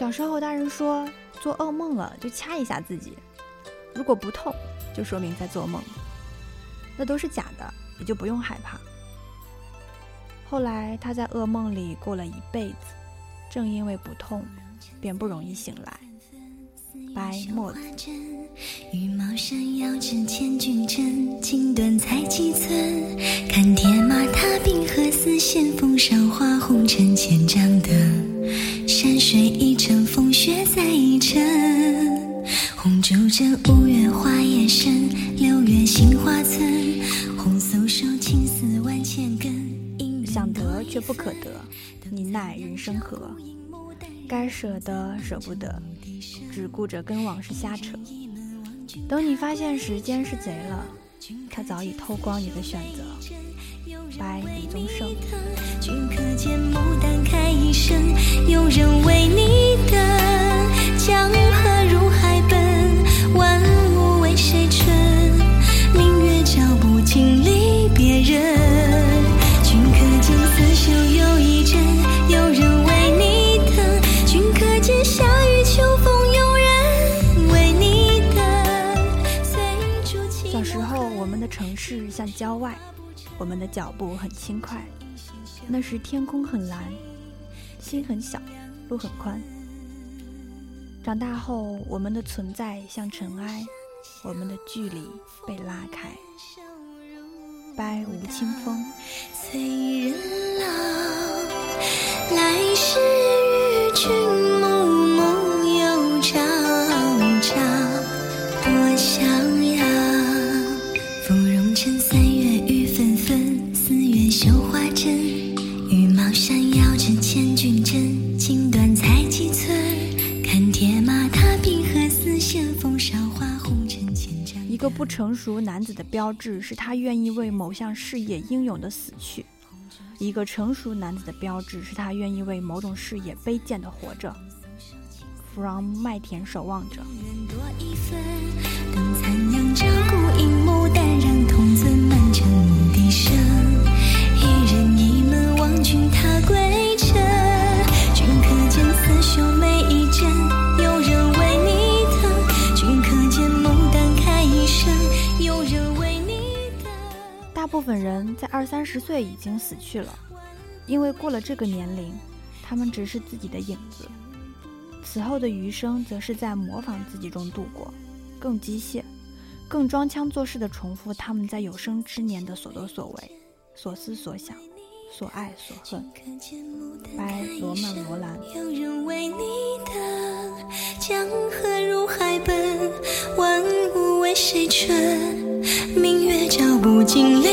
小时候，大人说做噩梦了就掐一下自己，如果不痛，就说明在做梦。那都是假的，也就不用害怕。后来他在噩梦里过了一辈子，正因为不痛，便不容易醒来。白墨。羽毛扇摇着千军阵，锦缎裁几寸？看铁马踏冰河，丝线缝上花红尘千丈的山水一程，风雪再一程。红烛枕，五月花叶深，六月杏花村。红酥手，青丝万千根。想得却不可得，你奈人生何？该舍得舍不得，只顾着跟往事瞎扯。等你发现时间是贼了，他早已偷光你的选择。白李宗盛。君可见牡丹开一生，有人为你等。江河入海奔，万物为谁春？明月照不尽离别人。君可见刺绣又一针，有人为你等。君可见夏雨秋风，有人为你等。随竹轻小时候，我们的城市像郊外，我们的脚步很轻快。那时天空很蓝，心很小，路很宽。长大后，我们的存在像尘埃，我们的距离被拉开。拜吴青峰。催人老，来时与君暮暮又朝朝，多逍遥。芙蓉城个不成熟男子的标志是他愿意为某项事业英勇的死去；一个成熟男子的标志是他愿意为某种事业卑贱的活着。From 麦田守望者。等残阳照孤分人在二三十岁已经死去了，因为过了这个年龄，他们只是自己的影子。此后的余生，则是在模仿自己中度过，更机械，更装腔作势地重复他们在有生之年的所作所为、所思所想、所爱所恨。白罗曼·罗兰。有人为你等，江河入海奔，万物为谁春？明月照不尽。